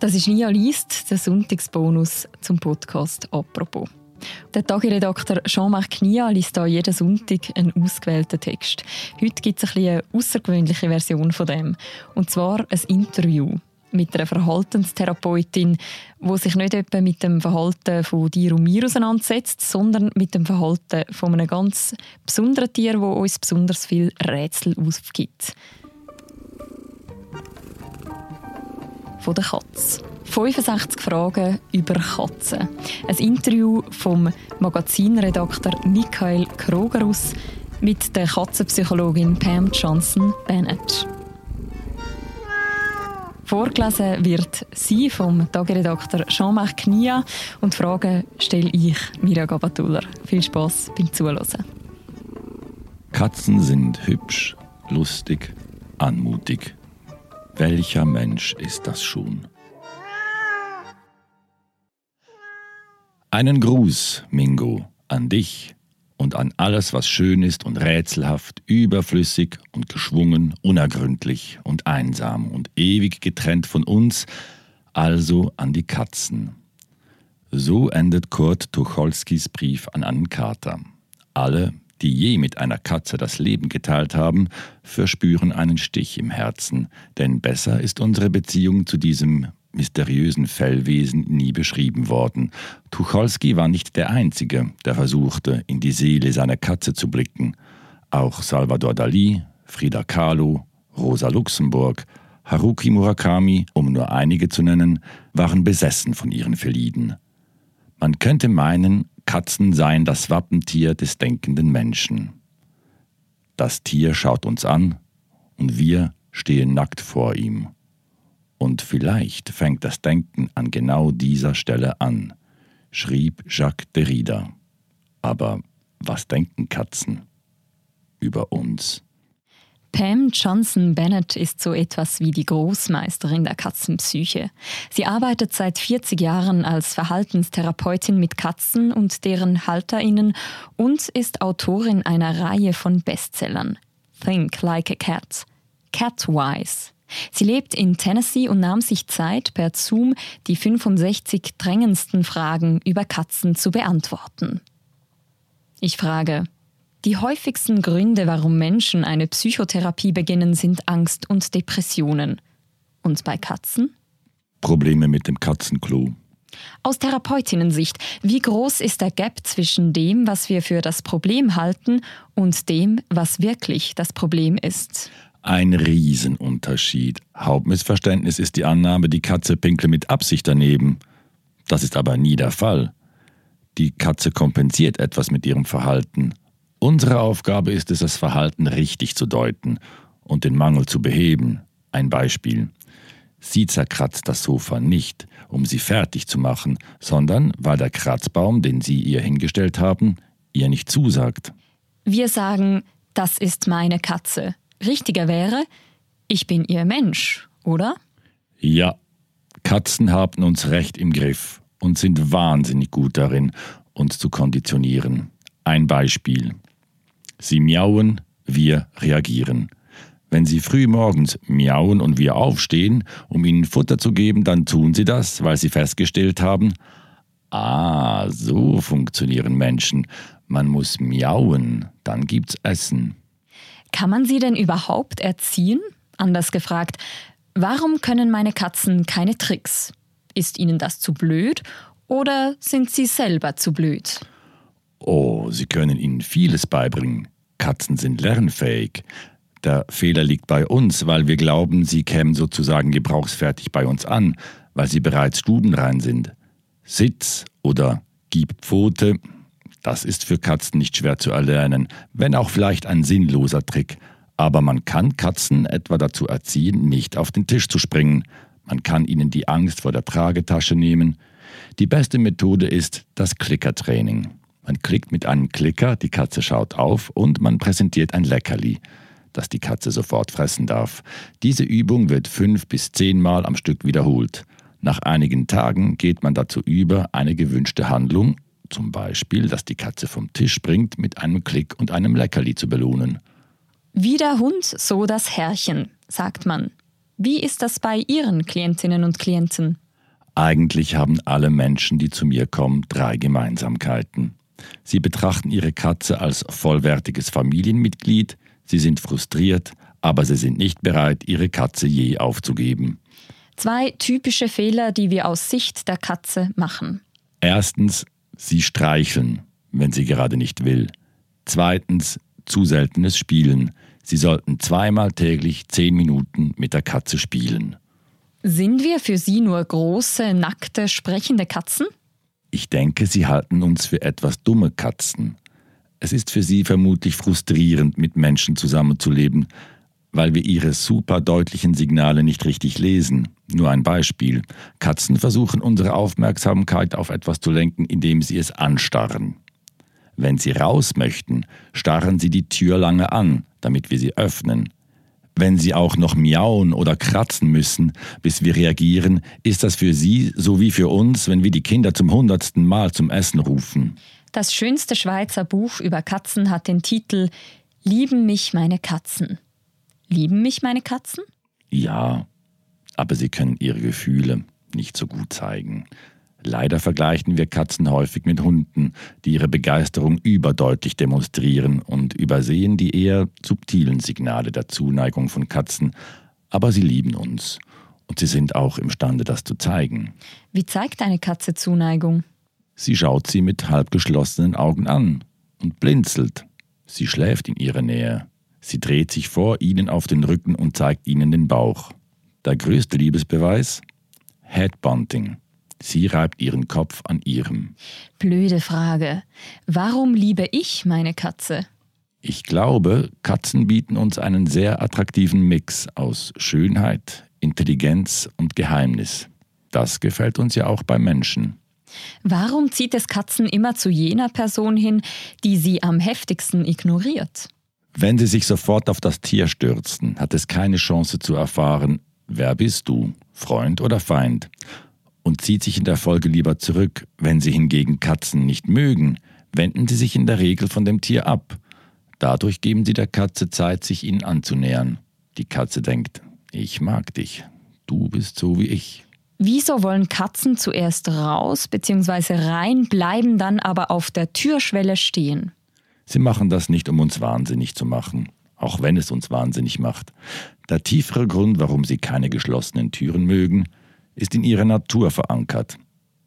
Das ist Nia Liest, der Sonntagsbonus zum Podcast «Apropos». Der Tagiredakteur Jean-Marc Knia liest hier jeden Sonntag einen ausgewählten Text. Heute gibt es eine außergewöhnliche Version von dem. Und zwar ein Interview mit einer Verhaltenstherapeutin, die sich nicht etwa mit dem Verhalten von dir und mir auseinandersetzt, sondern mit dem Verhalten von einem ganz besonderen Tier, das uns besonders viel Rätsel aufgibt. Von der Katze. 65 Fragen über Katzen. Ein Interview vom Magazinredakteur Michael Krogerus mit der Katzenpsychologin Pam Johnson Bennett. Vorgelesen wird sie vom Tageredakteur Jean-Marc Knia und Fragen stelle ich, Mirja Gabatuller. Viel Spaß beim Zuhören. Katzen sind hübsch, lustig, anmutig. Welcher Mensch ist das schon? Einen Gruß, Mingo, an dich und an alles, was schön ist und rätselhaft, überflüssig und geschwungen, unergründlich und einsam und ewig getrennt von uns, also an die Katzen. So endet Kurt Tucholskis Brief an einen Kater. Alle, die je mit einer Katze das Leben geteilt haben, verspüren einen Stich im Herzen, denn besser ist unsere Beziehung zu diesem mysteriösen Fellwesen nie beschrieben worden. Tucholsky war nicht der Einzige, der versuchte, in die Seele seiner Katze zu blicken. Auch Salvador Dali, Frida Kahlo, Rosa Luxemburg, Haruki Murakami, um nur einige zu nennen, waren besessen von ihren Feliden. Man könnte meinen, Katzen seien das Wappentier des denkenden Menschen. Das Tier schaut uns an und wir stehen nackt vor ihm. Und vielleicht fängt das Denken an genau dieser Stelle an, schrieb Jacques Derrida. Aber was denken Katzen über uns? Pam Johnson Bennett ist so etwas wie die Großmeisterin der Katzenpsyche. Sie arbeitet seit 40 Jahren als Verhaltenstherapeutin mit Katzen und deren Halterinnen und ist Autorin einer Reihe von Bestsellern. Think Like a Cat, Catwise, Sie lebt in Tennessee und nahm sich Zeit, per Zoom die 65 drängendsten Fragen über Katzen zu beantworten. Ich frage, die häufigsten Gründe, warum Menschen eine Psychotherapie beginnen, sind Angst und Depressionen. Und bei Katzen? Probleme mit dem Katzenklo. Aus Therapeutinnensicht, wie groß ist der Gap zwischen dem, was wir für das Problem halten, und dem, was wirklich das Problem ist? Ein Riesenunterschied. Hauptmissverständnis ist die Annahme, die Katze pinkle mit Absicht daneben. Das ist aber nie der Fall. Die Katze kompensiert etwas mit ihrem Verhalten. Unsere Aufgabe ist es, das Verhalten richtig zu deuten und den Mangel zu beheben. Ein Beispiel. Sie zerkratzt das Sofa nicht, um sie fertig zu machen, sondern weil der Kratzbaum, den Sie ihr hingestellt haben, ihr nicht zusagt. Wir sagen, das ist meine Katze. Richtiger wäre, ich bin ihr Mensch, oder? Ja, Katzen haben uns recht im Griff und sind wahnsinnig gut darin, uns zu konditionieren. Ein Beispiel. Sie miauen, wir reagieren. Wenn sie früh morgens miauen und wir aufstehen, um ihnen Futter zu geben, dann tun sie das, weil sie festgestellt haben, ah, so funktionieren Menschen. Man muss miauen, dann gibt's Essen. Kann man sie denn überhaupt erziehen? Anders gefragt, warum können meine Katzen keine Tricks? Ist ihnen das zu blöd oder sind sie selber zu blöd? Oh, Sie können ihnen vieles beibringen. Katzen sind lernfähig. Der Fehler liegt bei uns, weil wir glauben, sie kämen sozusagen gebrauchsfertig bei uns an, weil sie bereits stubenrein sind. Sitz oder gib Pfote, das ist für Katzen nicht schwer zu erlernen, wenn auch vielleicht ein sinnloser Trick. Aber man kann Katzen etwa dazu erziehen, nicht auf den Tisch zu springen. Man kann ihnen die Angst vor der Tragetasche nehmen. Die beste Methode ist das Klickertraining. Man klickt mit einem Klicker, die Katze schaut auf und man präsentiert ein Leckerli, das die Katze sofort fressen darf. Diese Übung wird fünf bis zehnmal am Stück wiederholt. Nach einigen Tagen geht man dazu über, eine gewünschte Handlung zum Beispiel, dass die Katze vom Tisch springt, mit einem Klick und einem Leckerli zu belohnen. Wie der Hund, so das Herrchen, sagt man. Wie ist das bei Ihren Klientinnen und Klienten? Eigentlich haben alle Menschen, die zu mir kommen, drei Gemeinsamkeiten. Sie betrachten ihre Katze als vollwertiges Familienmitglied, sie sind frustriert, aber sie sind nicht bereit, ihre Katze je aufzugeben. Zwei typische Fehler, die wir aus Sicht der Katze machen. Erstens, sie streicheln, wenn sie gerade nicht will. Zweitens, zu seltenes Spielen. Sie sollten zweimal täglich zehn Minuten mit der Katze spielen. Sind wir für Sie nur große, nackte, sprechende Katzen? Ich denke, Sie halten uns für etwas dumme Katzen. Es ist für Sie vermutlich frustrierend, mit Menschen zusammenzuleben, weil wir ihre super deutlichen Signale nicht richtig lesen. Nur ein Beispiel. Katzen versuchen unsere Aufmerksamkeit auf etwas zu lenken, indem sie es anstarren. Wenn sie raus möchten, starren sie die Tür lange an, damit wir sie öffnen. Wenn sie auch noch miauen oder kratzen müssen, bis wir reagieren, ist das für sie so wie für uns, wenn wir die Kinder zum hundertsten Mal zum Essen rufen. Das schönste Schweizer Buch über Katzen hat den Titel Lieben mich meine Katzen. Lieben mich meine Katzen? Ja, aber sie können ihre Gefühle nicht so gut zeigen. Leider vergleichen wir Katzen häufig mit Hunden, die ihre Begeisterung überdeutlich demonstrieren und übersehen die eher subtilen Signale der Zuneigung von Katzen, aber sie lieben uns und sie sind auch imstande, das zu zeigen. Wie zeigt eine Katze Zuneigung? Sie schaut sie mit halb geschlossenen Augen an und blinzelt. Sie schläft in ihrer Nähe. Sie dreht sich vor ihnen auf den Rücken und zeigt ihnen den Bauch. Der größte Liebesbeweis? Headbunting. Sie reibt ihren Kopf an ihrem. Blöde Frage. Warum liebe ich meine Katze? Ich glaube, Katzen bieten uns einen sehr attraktiven Mix aus Schönheit, Intelligenz und Geheimnis. Das gefällt uns ja auch beim Menschen. Warum zieht es Katzen immer zu jener Person hin, die sie am heftigsten ignoriert? Wenn sie sich sofort auf das Tier stürzen, hat es keine Chance zu erfahren, wer bist du, Freund oder Feind und zieht sich in der Folge lieber zurück. Wenn Sie hingegen Katzen nicht mögen, wenden Sie sich in der Regel von dem Tier ab. Dadurch geben Sie der Katze Zeit, sich Ihnen anzunähern. Die Katze denkt, ich mag dich, du bist so wie ich. Wieso wollen Katzen zuerst raus bzw. rein, bleiben dann aber auf der Türschwelle stehen? Sie machen das nicht, um uns wahnsinnig zu machen, auch wenn es uns wahnsinnig macht. Der tiefere Grund, warum sie keine geschlossenen Türen mögen, ist in ihrer Natur verankert.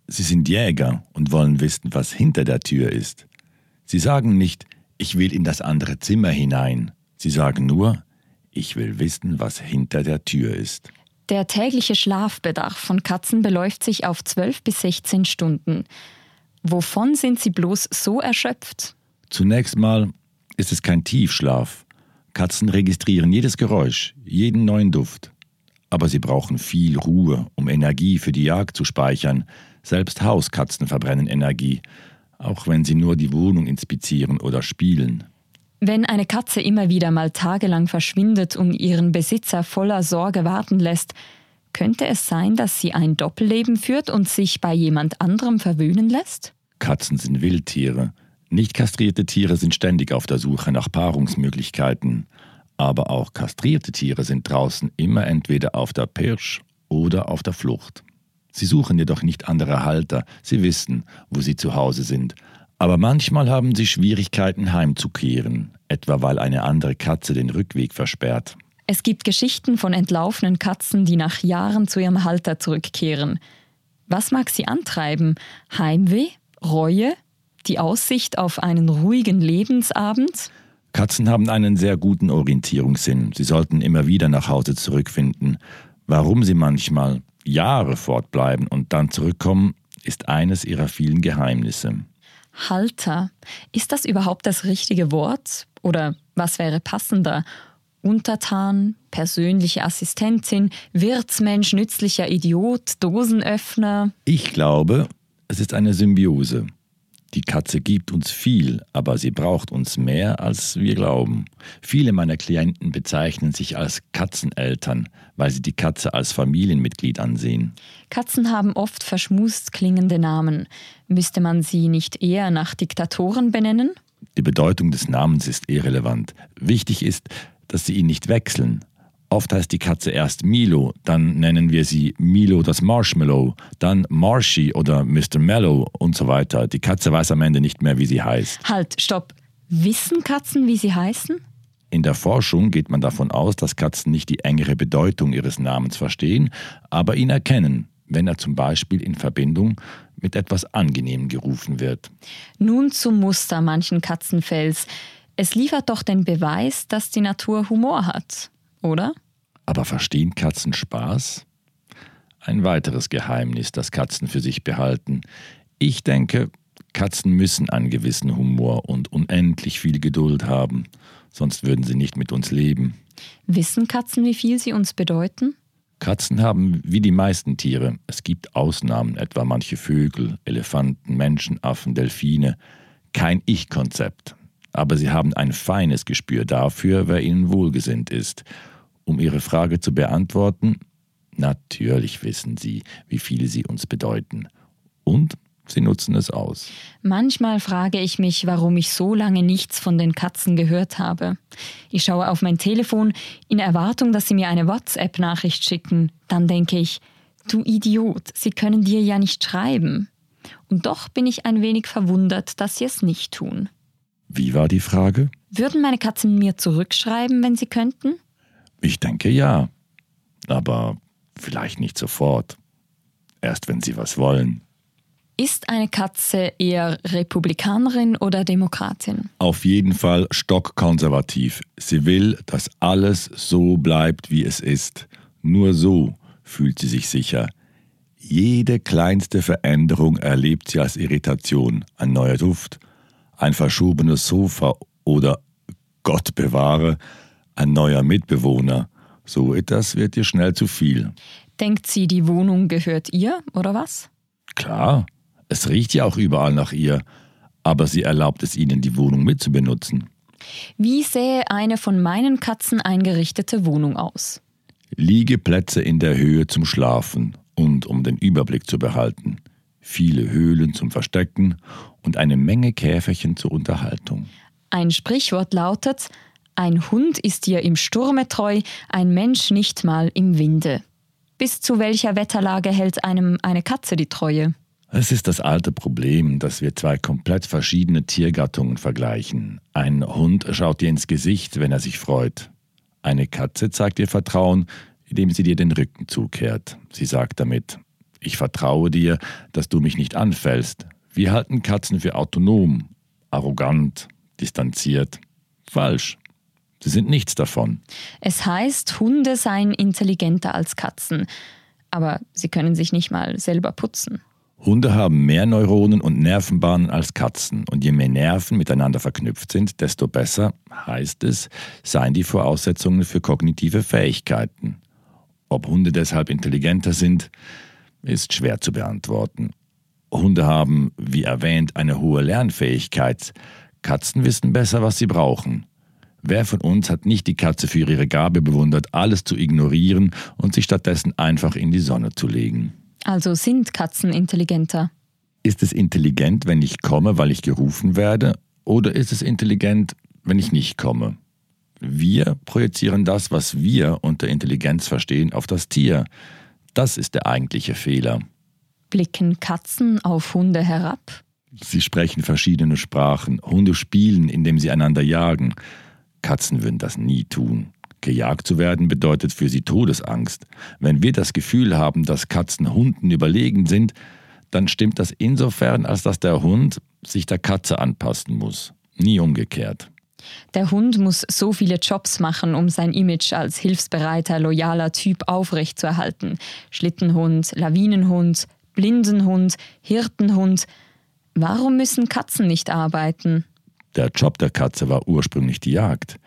Sie sind Jäger und wollen wissen, was hinter der Tür ist. Sie sagen nicht, ich will in das andere Zimmer hinein. Sie sagen nur, ich will wissen, was hinter der Tür ist. Der tägliche Schlafbedarf von Katzen beläuft sich auf 12 bis 16 Stunden. Wovon sind sie bloß so erschöpft? Zunächst mal ist es kein Tiefschlaf. Katzen registrieren jedes Geräusch, jeden neuen Duft aber sie brauchen viel Ruhe, um Energie für die Jagd zu speichern. Selbst Hauskatzen verbrennen Energie, auch wenn sie nur die Wohnung inspizieren oder spielen. Wenn eine Katze immer wieder mal tagelang verschwindet und ihren Besitzer voller Sorge warten lässt, könnte es sein, dass sie ein Doppelleben führt und sich bei jemand anderem verwöhnen lässt? Katzen sind Wildtiere. Nicht kastrierte Tiere sind ständig auf der Suche nach Paarungsmöglichkeiten. Aber auch kastrierte Tiere sind draußen immer entweder auf der Pirsch oder auf der Flucht. Sie suchen jedoch nicht andere Halter, sie wissen, wo sie zu Hause sind. Aber manchmal haben sie Schwierigkeiten heimzukehren, etwa weil eine andere Katze den Rückweg versperrt. Es gibt Geschichten von entlaufenen Katzen, die nach Jahren zu ihrem Halter zurückkehren. Was mag sie antreiben? Heimweh? Reue? Die Aussicht auf einen ruhigen Lebensabend? Katzen haben einen sehr guten Orientierungssinn. Sie sollten immer wieder nach Hause zurückfinden. Warum sie manchmal Jahre fortbleiben und dann zurückkommen, ist eines ihrer vielen Geheimnisse. Halter, ist das überhaupt das richtige Wort? Oder was wäre passender? Untertan, persönliche Assistentin, Wirtsmensch, nützlicher Idiot, Dosenöffner? Ich glaube, es ist eine Symbiose. Die Katze gibt uns viel, aber sie braucht uns mehr, als wir glauben. Viele meiner Klienten bezeichnen sich als Katzeneltern, weil sie die Katze als Familienmitglied ansehen. Katzen haben oft verschmust klingende Namen. Müsste man sie nicht eher nach Diktatoren benennen? Die Bedeutung des Namens ist irrelevant. Wichtig ist, dass sie ihn nicht wechseln. Oft heißt die Katze erst Milo, dann nennen wir sie Milo das Marshmallow, dann Marshy oder Mr. Mellow und so weiter. Die Katze weiß am Ende nicht mehr, wie sie heißt. Halt, stopp. Wissen Katzen, wie sie heißen? In der Forschung geht man davon aus, dass Katzen nicht die engere Bedeutung ihres Namens verstehen, aber ihn erkennen, wenn er zum Beispiel in Verbindung mit etwas Angenehmem gerufen wird. Nun zum Muster manchen Katzenfells. Es liefert doch den Beweis, dass die Natur Humor hat, oder? Aber verstehen Katzen Spaß? Ein weiteres Geheimnis, das Katzen für sich behalten. Ich denke, Katzen müssen einen gewissen Humor und unendlich viel Geduld haben, sonst würden sie nicht mit uns leben. Wissen Katzen, wie viel sie uns bedeuten? Katzen haben wie die meisten Tiere, es gibt Ausnahmen, etwa manche Vögel, Elefanten, Menschen, Affen, Delfine, kein Ich-Konzept. Aber sie haben ein feines Gespür dafür, wer ihnen wohlgesinnt ist. Um Ihre Frage zu beantworten, natürlich wissen sie, wie viel sie uns bedeuten. Und Sie nutzen es aus. Manchmal frage ich mich, warum ich so lange nichts von den Katzen gehört habe. Ich schaue auf mein Telefon in Erwartung, dass sie mir eine WhatsApp-Nachricht schicken. Dann denke ich, du Idiot, sie können dir ja nicht schreiben. Und doch bin ich ein wenig verwundert, dass sie es nicht tun. Wie war die Frage? Würden meine Katzen mir zurückschreiben, wenn sie könnten? Ich denke ja. Aber vielleicht nicht sofort. Erst wenn sie was wollen. Ist eine Katze eher Republikanerin oder Demokratin? Auf jeden Fall stockkonservativ. Sie will, dass alles so bleibt, wie es ist. Nur so fühlt sie sich sicher. Jede kleinste Veränderung erlebt sie als Irritation. Ein neuer Duft, ein verschobenes Sofa oder, Gott bewahre, ein neuer Mitbewohner. So etwas wird ihr schnell zu viel. Denkt sie, die Wohnung gehört ihr, oder was? Klar, es riecht ja auch überall nach ihr, aber sie erlaubt es ihnen, die Wohnung mitzubenutzen. Wie sähe eine von meinen Katzen eingerichtete Wohnung aus? Liegeplätze in der Höhe zum Schlafen und um den Überblick zu behalten, viele Höhlen zum Verstecken und eine Menge Käferchen zur Unterhaltung. Ein Sprichwort lautet, ein Hund ist dir im Sturme treu, ein Mensch nicht mal im Winde. Bis zu welcher Wetterlage hält einem eine Katze die Treue? Es ist das alte Problem, dass wir zwei komplett verschiedene Tiergattungen vergleichen. Ein Hund schaut dir ins Gesicht, wenn er sich freut. Eine Katze zeigt dir Vertrauen, indem sie dir den Rücken zukehrt. Sie sagt damit, ich vertraue dir, dass du mich nicht anfällst. Wir halten Katzen für autonom, arrogant, distanziert. Falsch. Sie sind nichts davon. Es heißt, Hunde seien intelligenter als Katzen, aber sie können sich nicht mal selber putzen. Hunde haben mehr Neuronen und Nervenbahnen als Katzen und je mehr Nerven miteinander verknüpft sind, desto besser, heißt es, seien die Voraussetzungen für kognitive Fähigkeiten. Ob Hunde deshalb intelligenter sind, ist schwer zu beantworten. Hunde haben, wie erwähnt, eine hohe Lernfähigkeit. Katzen wissen besser, was sie brauchen. Wer von uns hat nicht die Katze für ihre Gabe bewundert, alles zu ignorieren und sich stattdessen einfach in die Sonne zu legen? Also sind Katzen intelligenter? Ist es intelligent, wenn ich komme, weil ich gerufen werde? Oder ist es intelligent, wenn ich nicht komme? Wir projizieren das, was wir unter Intelligenz verstehen, auf das Tier. Das ist der eigentliche Fehler. Blicken Katzen auf Hunde herab? Sie sprechen verschiedene Sprachen. Hunde spielen, indem sie einander jagen. Katzen würden das nie tun. Gejagt zu werden bedeutet für sie Todesangst. Wenn wir das Gefühl haben, dass Katzen Hunden überlegen sind, dann stimmt das insofern, als dass der Hund sich der Katze anpassen muss. Nie umgekehrt. Der Hund muss so viele Jobs machen, um sein Image als hilfsbereiter, loyaler Typ aufrechtzuerhalten. Schlittenhund, Lawinenhund, Blindenhund, Hirtenhund. Warum müssen Katzen nicht arbeiten? Der Job der Katze war ursprünglich die Jagd.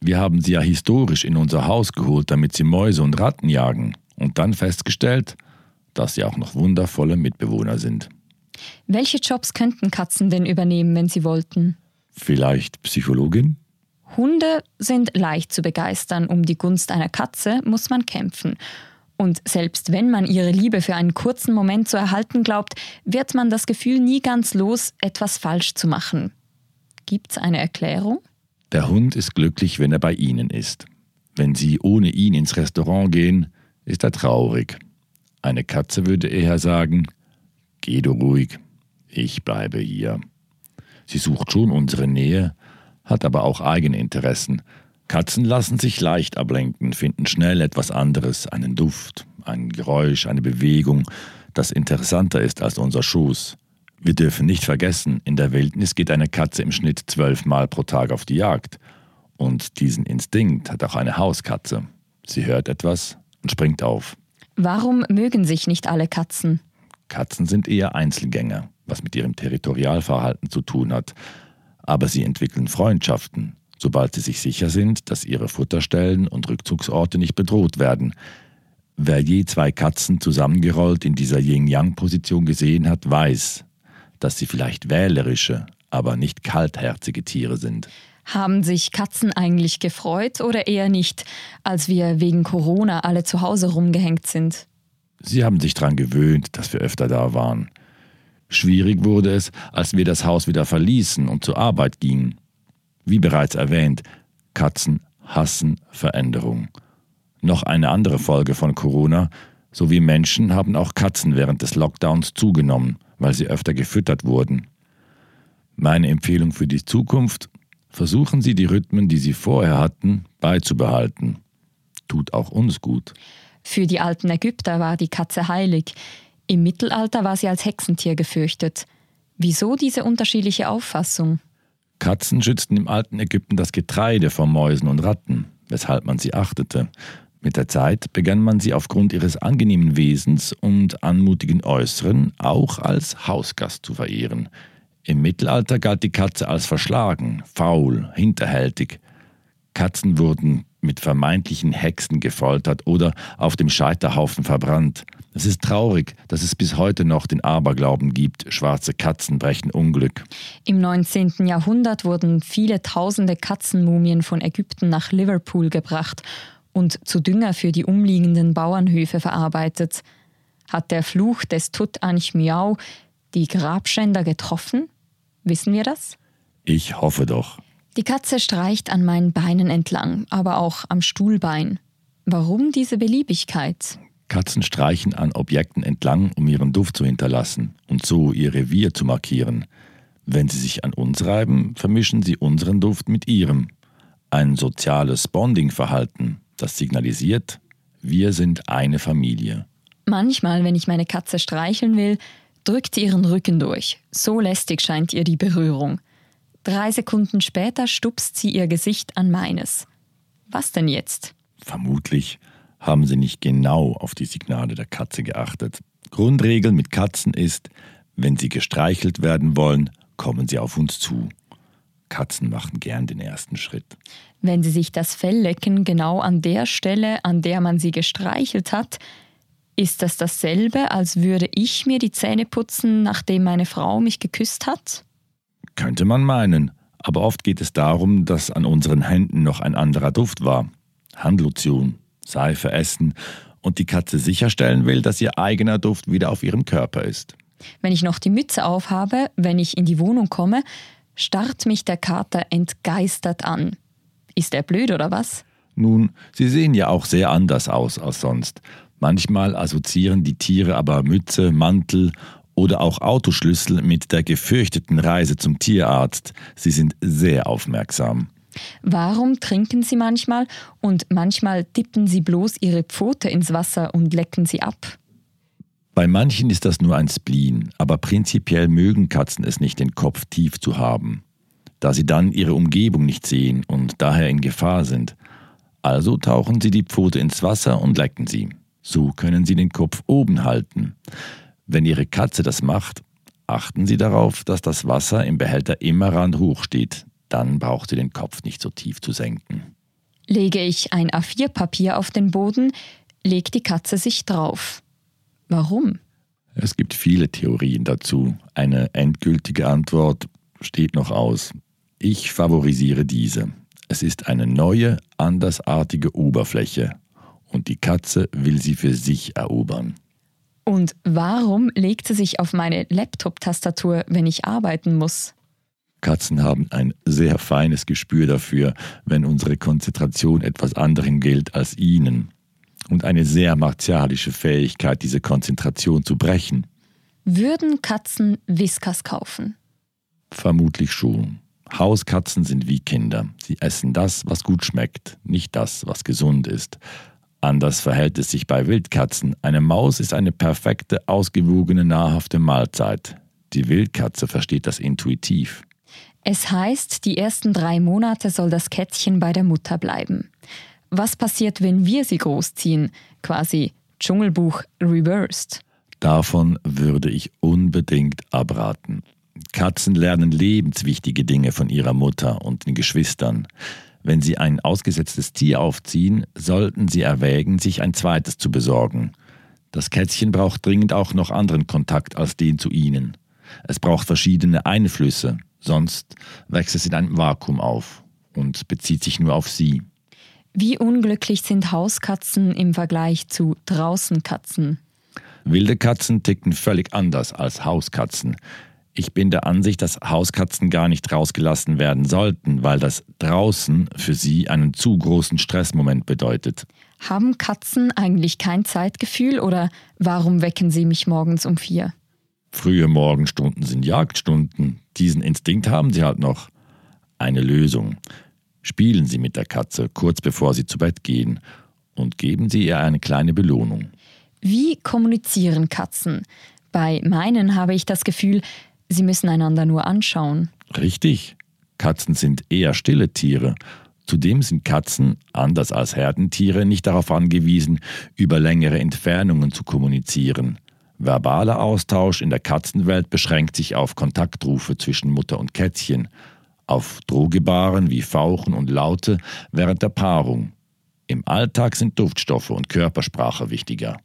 Wir haben sie ja historisch in unser Haus geholt, damit sie Mäuse und Ratten jagen und dann festgestellt, dass sie auch noch wundervolle Mitbewohner sind. Welche Jobs könnten Katzen denn übernehmen, wenn sie wollten? Vielleicht Psychologin? Hunde sind leicht zu begeistern. Um die Gunst einer Katze muss man kämpfen. Und selbst wenn man ihre Liebe für einen kurzen Moment zu erhalten glaubt, wird man das Gefühl nie ganz los, etwas falsch zu machen. Gibt's eine Erklärung? Der Hund ist glücklich, wenn er bei Ihnen ist. Wenn Sie ohne ihn ins Restaurant gehen, ist er traurig. Eine Katze würde eher sagen, Geh du ruhig, ich bleibe hier. Sie sucht schon unsere Nähe, hat aber auch eigene Interessen. Katzen lassen sich leicht ablenken, finden schnell etwas anderes, einen Duft, ein Geräusch, eine Bewegung, das interessanter ist als unser Schoß. Wir dürfen nicht vergessen, in der Wildnis geht eine Katze im Schnitt zwölfmal pro Tag auf die Jagd. Und diesen Instinkt hat auch eine Hauskatze. Sie hört etwas und springt auf. Warum mögen sich nicht alle Katzen? Katzen sind eher Einzelgänger, was mit ihrem Territorialverhalten zu tun hat. Aber sie entwickeln Freundschaften, sobald sie sich sicher sind, dass ihre Futterstellen und Rückzugsorte nicht bedroht werden. Wer je zwei Katzen zusammengerollt in dieser Yin-Yang-Position gesehen hat, weiß, dass sie vielleicht wählerische, aber nicht kaltherzige Tiere sind. Haben sich Katzen eigentlich gefreut oder eher nicht, als wir wegen Corona alle zu Hause rumgehängt sind? Sie haben sich daran gewöhnt, dass wir öfter da waren. Schwierig wurde es, als wir das Haus wieder verließen und zur Arbeit gingen. Wie bereits erwähnt, Katzen hassen Veränderung. Noch eine andere Folge von Corona, so wie Menschen haben auch Katzen während des Lockdowns zugenommen, weil sie öfter gefüttert wurden. Meine Empfehlung für die Zukunft, versuchen Sie die Rhythmen, die Sie vorher hatten, beizubehalten. Tut auch uns gut. Für die alten Ägypter war die Katze heilig. Im Mittelalter war sie als Hexentier gefürchtet. Wieso diese unterschiedliche Auffassung? Katzen schützten im alten Ägypten das Getreide vor Mäusen und Ratten, weshalb man sie achtete. Mit der Zeit begann man sie aufgrund ihres angenehmen Wesens und anmutigen Äußeren auch als Hausgast zu verehren. Im Mittelalter galt die Katze als verschlagen, faul, hinterhältig. Katzen wurden mit vermeintlichen Hexen gefoltert oder auf dem Scheiterhaufen verbrannt. Es ist traurig, dass es bis heute noch den Aberglauben gibt, schwarze Katzen brechen Unglück. Im 19. Jahrhundert wurden viele tausende Katzenmumien von Ägypten nach Liverpool gebracht und zu Dünger für die umliegenden Bauernhöfe verarbeitet. Hat der Fluch des Tutanchmiau die Grabschänder getroffen? Wissen wir das? Ich hoffe doch. Die Katze streicht an meinen Beinen entlang, aber auch am Stuhlbein. Warum diese Beliebigkeit? Katzen streichen an Objekten entlang, um ihren Duft zu hinterlassen und so ihr Revier zu markieren. Wenn sie sich an uns reiben, vermischen sie unseren Duft mit ihrem. Ein soziales Bonding-Verhalten, das signalisiert, wir sind eine Familie. Manchmal, wenn ich meine Katze streicheln will, drückt sie ihren Rücken durch. So lästig scheint ihr die Berührung. Drei Sekunden später stupst sie ihr Gesicht an meines. Was denn jetzt? Vermutlich haben sie nicht genau auf die Signale der Katze geachtet. Grundregel mit Katzen ist, wenn sie gestreichelt werden wollen, kommen sie auf uns zu. Katzen machen gern den ersten Schritt. Wenn sie sich das Fell lecken, genau an der Stelle, an der man sie gestreichelt hat, ist das dasselbe, als würde ich mir die Zähne putzen, nachdem meine Frau mich geküsst hat? Könnte man meinen, aber oft geht es darum, dass an unseren Händen noch ein anderer Duft war. Handlotion, Seife, Essen und die Katze sicherstellen will, dass ihr eigener Duft wieder auf ihrem Körper ist. Wenn ich noch die Mütze aufhabe, wenn ich in die Wohnung komme, starrt mich der Kater entgeistert an. Ist er blöd oder was? Nun, sie sehen ja auch sehr anders aus als sonst. Manchmal assoziieren die Tiere aber Mütze, Mantel oder auch Autoschlüssel mit der gefürchteten Reise zum Tierarzt. Sie sind sehr aufmerksam. Warum trinken sie manchmal und manchmal dippen sie bloß ihre Pfote ins Wasser und lecken sie ab? Bei manchen ist das nur ein Spleen, aber prinzipiell mögen Katzen es nicht, den Kopf tief zu haben, da sie dann ihre Umgebung nicht sehen und daher in Gefahr sind. Also tauchen sie die Pfote ins Wasser und lecken sie. So können sie den Kopf oben halten. Wenn Ihre Katze das macht, achten Sie darauf, dass das Wasser im Behälter immer randhoch steht. Dann braucht sie den Kopf nicht so tief zu senken. Lege ich ein A4-Papier auf den Boden, legt die Katze sich drauf. Warum? Es gibt viele Theorien dazu. Eine endgültige Antwort steht noch aus. Ich favorisiere diese. Es ist eine neue, andersartige Oberfläche und die Katze will sie für sich erobern. Und warum legt sie sich auf meine Laptop-Tastatur, wenn ich arbeiten muss? Katzen haben ein sehr feines Gespür dafür, wenn unsere Konzentration etwas anderem gilt als ihnen. Und eine sehr martialische Fähigkeit, diese Konzentration zu brechen. Würden Katzen Whiskas kaufen? Vermutlich schon. Hauskatzen sind wie Kinder. Sie essen das, was gut schmeckt, nicht das, was gesund ist. Anders verhält es sich bei Wildkatzen. Eine Maus ist eine perfekte, ausgewogene, nahrhafte Mahlzeit. Die Wildkatze versteht das intuitiv. Es heißt, die ersten drei Monate soll das Kätzchen bei der Mutter bleiben. Was passiert, wenn wir sie großziehen? Quasi Dschungelbuch reversed. Davon würde ich unbedingt abraten. Katzen lernen lebenswichtige Dinge von ihrer Mutter und den Geschwistern. Wenn sie ein ausgesetztes Tier aufziehen, sollten sie erwägen, sich ein zweites zu besorgen. Das Kätzchen braucht dringend auch noch anderen Kontakt als den zu ihnen. Es braucht verschiedene Einflüsse, Sonst wächst es in einem Vakuum auf und bezieht sich nur auf sie. Wie unglücklich sind Hauskatzen im Vergleich zu Draußenkatzen? Wilde Katzen ticken völlig anders als Hauskatzen. Ich bin der Ansicht, dass Hauskatzen gar nicht rausgelassen werden sollten, weil das draußen für sie einen zu großen Stressmoment bedeutet. Haben Katzen eigentlich kein Zeitgefühl oder warum wecken sie mich morgens um vier? Frühe Morgenstunden sind Jagdstunden. Diesen Instinkt haben sie halt noch. Eine Lösung. Spielen Sie mit der Katze kurz bevor Sie zu Bett gehen und geben Sie ihr eine kleine Belohnung. Wie kommunizieren Katzen? Bei meinen habe ich das Gefühl, sie müssen einander nur anschauen. Richtig. Katzen sind eher stille Tiere. Zudem sind Katzen, anders als Herdentiere, nicht darauf angewiesen, über längere Entfernungen zu kommunizieren. Verbaler Austausch in der Katzenwelt beschränkt sich auf Kontaktrufe zwischen Mutter und Kätzchen, auf Drohgebaren wie Fauchen und Laute während der Paarung. Im Alltag sind Duftstoffe und Körpersprache wichtiger.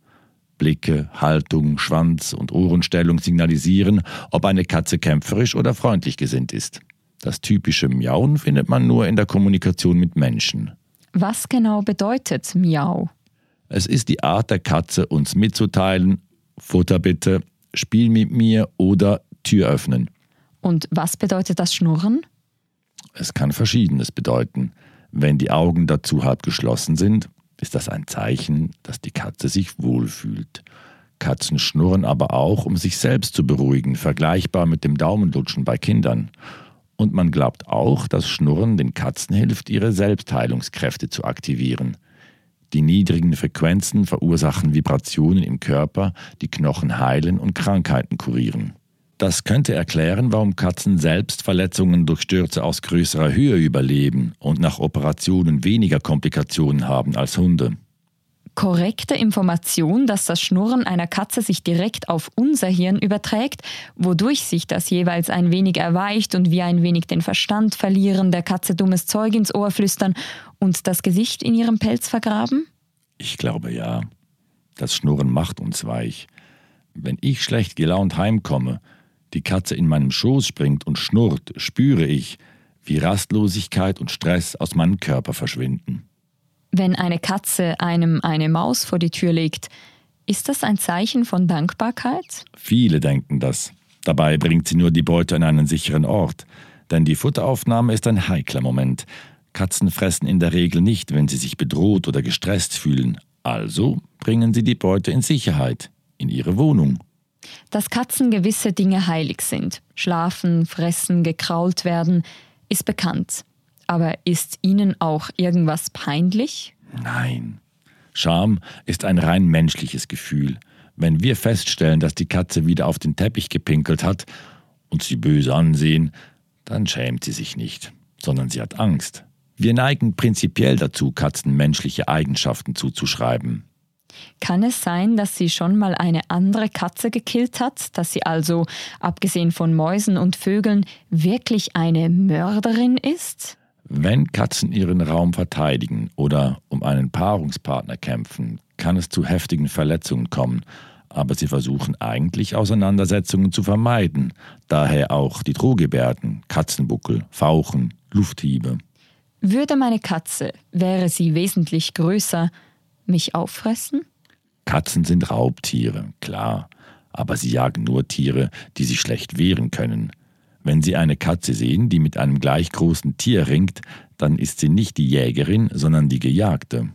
Blicke, Haltung, Schwanz und Ohrenstellung signalisieren, ob eine Katze kämpferisch oder freundlich gesinnt ist. Das typische Miauen findet man nur in der Kommunikation mit Menschen. Was genau bedeutet Miau? Es ist die Art der Katze, uns mitzuteilen, Futter bitte, Spiel mit mir oder Tür öffnen. Und was bedeutet das Schnurren? Es kann verschiedenes bedeuten. Wenn die Augen dazu halb geschlossen sind, ist das ein Zeichen, dass die Katze sich wohlfühlt. Katzen schnurren aber auch, um sich selbst zu beruhigen, vergleichbar mit dem Daumenlutschen bei Kindern. Und man glaubt auch, dass Schnurren den Katzen hilft, ihre Selbstheilungskräfte zu aktivieren. Die niedrigen Frequenzen verursachen Vibrationen im Körper, die Knochen heilen und Krankheiten kurieren. Das könnte erklären, warum Katzen selbst Verletzungen durch Stürze aus größerer Höhe überleben und nach Operationen weniger Komplikationen haben als Hunde korrekte Information, dass das Schnurren einer Katze sich direkt auf unser Hirn überträgt, wodurch sich das jeweils ein wenig erweicht und wir ein wenig den Verstand verlieren, der Katze dummes Zeug ins Ohr flüstern und das Gesicht in ihrem Pelz vergraben? Ich glaube ja. Das Schnurren macht uns weich. Wenn ich schlecht gelaunt heimkomme, die Katze in meinem Schoß springt und schnurrt, spüre ich, wie Rastlosigkeit und Stress aus meinem Körper verschwinden. Wenn eine Katze einem eine Maus vor die Tür legt, ist das ein Zeichen von Dankbarkeit? Viele denken das. Dabei bringt sie nur die Beute an einen sicheren Ort. Denn die Futteraufnahme ist ein heikler Moment. Katzen fressen in der Regel nicht, wenn sie sich bedroht oder gestresst fühlen. Also bringen sie die Beute in Sicherheit, in ihre Wohnung. Dass Katzen gewisse Dinge heilig sind, schlafen, fressen, gekrault werden, ist bekannt. Aber ist Ihnen auch irgendwas peinlich? Nein. Scham ist ein rein menschliches Gefühl. Wenn wir feststellen, dass die Katze wieder auf den Teppich gepinkelt hat und sie böse ansehen, dann schämt sie sich nicht, sondern sie hat Angst. Wir neigen prinzipiell dazu, Katzen menschliche Eigenschaften zuzuschreiben. Kann es sein, dass sie schon mal eine andere Katze gekillt hat, dass sie also, abgesehen von Mäusen und Vögeln, wirklich eine Mörderin ist? Wenn Katzen ihren Raum verteidigen oder um einen Paarungspartner kämpfen, kann es zu heftigen Verletzungen kommen, aber sie versuchen eigentlich Auseinandersetzungen zu vermeiden, daher auch die Drohgebärden, Katzenbuckel, Fauchen, Lufthiebe. Würde meine Katze, wäre sie wesentlich größer, mich auffressen? Katzen sind Raubtiere, klar, aber sie jagen nur Tiere, die sich schlecht wehren können. Wenn Sie eine Katze sehen, die mit einem gleich großen Tier ringt, dann ist sie nicht die Jägerin, sondern die Gejagte.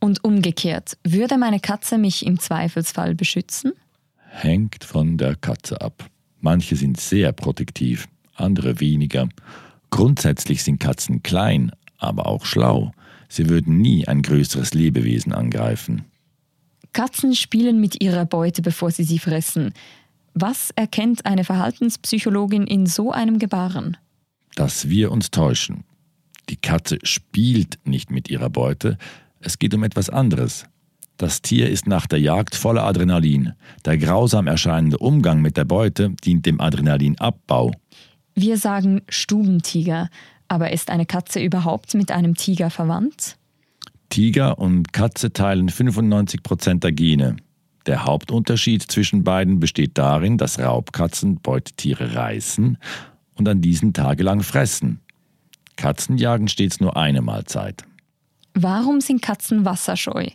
Und umgekehrt, würde meine Katze mich im Zweifelsfall beschützen? Hängt von der Katze ab. Manche sind sehr protektiv, andere weniger. Grundsätzlich sind Katzen klein, aber auch schlau. Sie würden nie ein größeres Lebewesen angreifen. Katzen spielen mit ihrer Beute, bevor sie sie fressen. Was erkennt eine Verhaltenspsychologin in so einem Gebaren? Dass wir uns täuschen. Die Katze spielt nicht mit ihrer Beute, es geht um etwas anderes. Das Tier ist nach der Jagd voller Adrenalin. Der grausam erscheinende Umgang mit der Beute dient dem Adrenalinabbau. Wir sagen Stubentiger, aber ist eine Katze überhaupt mit einem Tiger verwandt? Tiger und Katze teilen 95 Prozent der Gene. Der Hauptunterschied zwischen beiden besteht darin, dass Raubkatzen Beutetiere reißen und an diesen tagelang fressen. Katzen jagen stets nur eine Mahlzeit. Warum sind Katzen wasserscheu?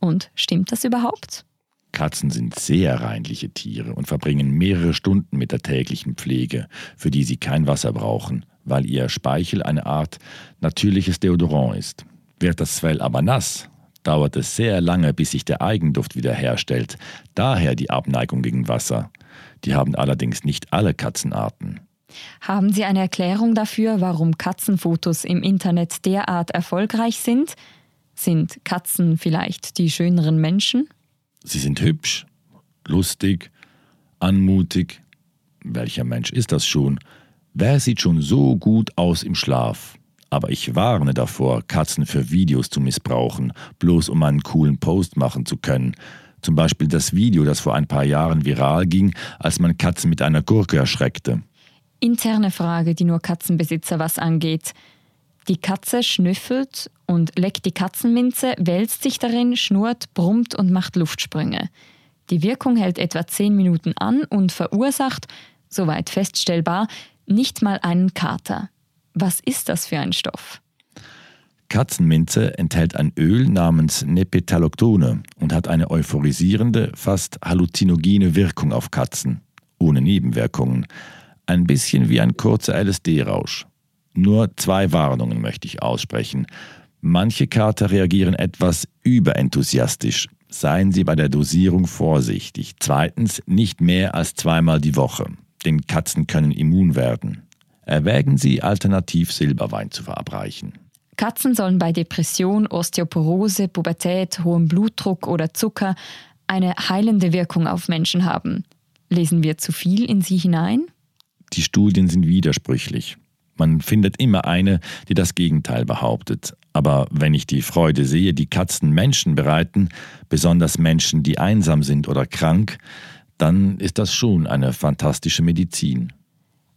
Und stimmt das überhaupt? Katzen sind sehr reinliche Tiere und verbringen mehrere Stunden mit der täglichen Pflege, für die sie kein Wasser brauchen, weil ihr Speichel eine Art natürliches Deodorant ist. Wird das Fell aber nass, dauert es sehr lange, bis sich der Eigenduft wiederherstellt. Daher die Abneigung gegen Wasser. Die haben allerdings nicht alle Katzenarten. Haben Sie eine Erklärung dafür, warum Katzenfotos im Internet derart erfolgreich sind? Sind Katzen vielleicht die schöneren Menschen? Sie sind hübsch, lustig, anmutig. Welcher Mensch ist das schon? Wer sieht schon so gut aus im Schlaf? Aber ich warne davor, Katzen für Videos zu missbrauchen, bloß um einen coolen Post machen zu können. Zum Beispiel das Video, das vor ein paar Jahren viral ging, als man Katzen mit einer Gurke erschreckte. Interne Frage, die nur Katzenbesitzer was angeht. Die Katze schnüffelt und leckt die Katzenminze, wälzt sich darin, schnurrt, brummt und macht Luftsprünge. Die Wirkung hält etwa 10 Minuten an und verursacht, soweit feststellbar, nicht mal einen Kater. Was ist das für ein Stoff? Katzenminze enthält ein Öl namens Nepetaloctone und hat eine euphorisierende, fast halluzinogene Wirkung auf Katzen, ohne Nebenwirkungen. Ein bisschen wie ein kurzer LSD-Rausch. Nur zwei Warnungen möchte ich aussprechen. Manche Kater reagieren etwas überenthusiastisch. Seien Sie bei der Dosierung vorsichtig. Zweitens nicht mehr als zweimal die Woche. Denn Katzen können immun werden. Erwägen Sie alternativ Silberwein zu verabreichen. Katzen sollen bei Depression, Osteoporose, Pubertät, hohem Blutdruck oder Zucker eine heilende Wirkung auf Menschen haben. Lesen wir zu viel in sie hinein? Die Studien sind widersprüchlich. Man findet immer eine, die das Gegenteil behauptet. Aber wenn ich die Freude sehe, die Katzen Menschen bereiten, besonders Menschen, die einsam sind oder krank, dann ist das schon eine fantastische Medizin.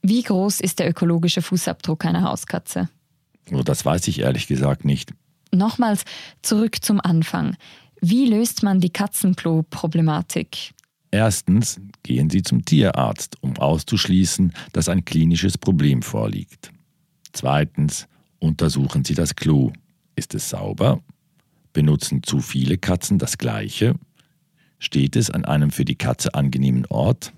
Wie groß ist der ökologische Fußabdruck einer Hauskatze? Oh, das weiß ich ehrlich gesagt nicht. Nochmals zurück zum Anfang. Wie löst man die Katzenklo-Problematik? Erstens gehen Sie zum Tierarzt, um auszuschließen, dass ein klinisches Problem vorliegt. Zweitens untersuchen Sie das Klo. Ist es sauber? Benutzen zu viele Katzen das gleiche? Steht es an einem für die Katze angenehmen Ort?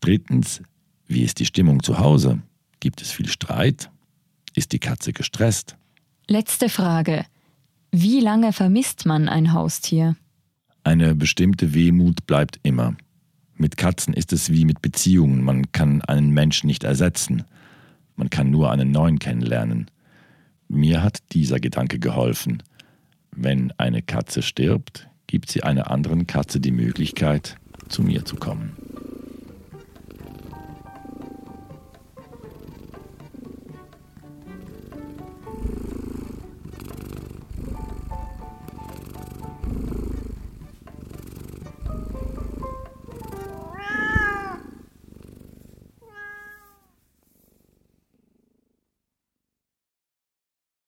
Drittens, wie ist die Stimmung zu Hause? Gibt es viel Streit? Ist die Katze gestresst? Letzte Frage. Wie lange vermisst man ein Haustier? Eine bestimmte Wehmut bleibt immer. Mit Katzen ist es wie mit Beziehungen. Man kann einen Menschen nicht ersetzen. Man kann nur einen neuen kennenlernen. Mir hat dieser Gedanke geholfen. Wenn eine Katze stirbt, gibt sie einer anderen Katze die Möglichkeit, zu mir zu kommen.